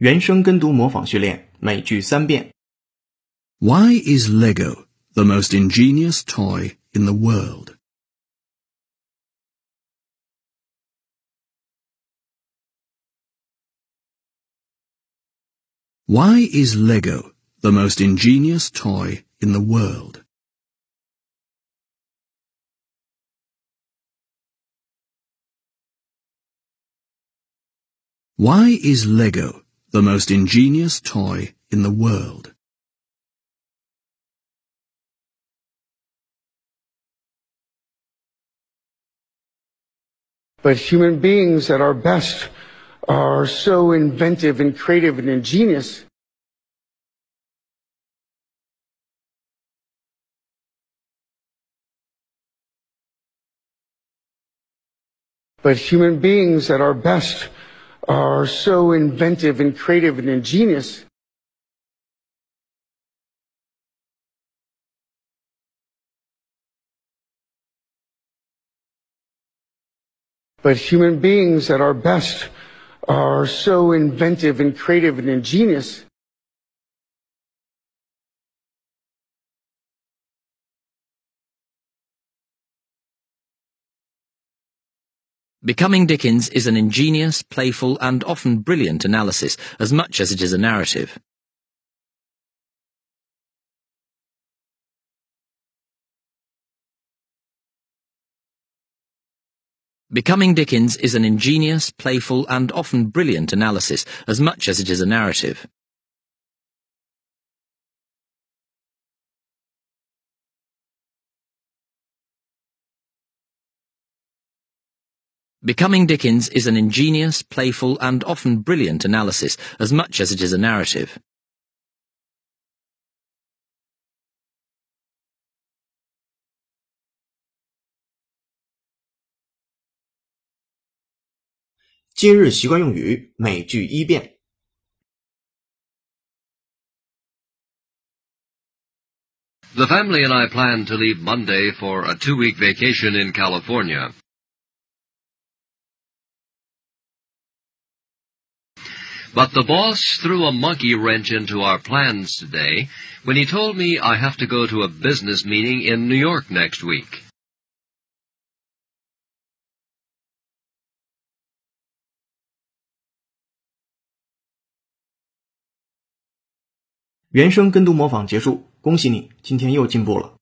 原声跟读模仿训练，每句三遍。 Why is Lego the most ingenious toy in the world? Why is Lego the most ingenious toy in the world? Why is Lego the most ingenious toy in the world? But human beings at our best are so inventive and creative and ingenious. But human beings at our best are so inventive and creative and ingenious. But human beings at our best are so inventive and creative and ingenious. Becoming Dickens is an ingenious, playful, and often brilliant analysis, as much as it is a narrative. Becoming Dickens is an ingenious, playful, and often brilliant analysis, as much as it is a narrative. Becoming Dickens is an ingenious, playful, and often brilliant analysis, as much as it is a narrative. “今日习惯用语”每句一遍。 The family and I plan to leave Monday for a two-week vacation in California. But the boss threw a monkey wrench into our plans today when he told me I have to go to a business meeting in New York next week. 原声跟读模仿结束，恭喜你，今天又进步了。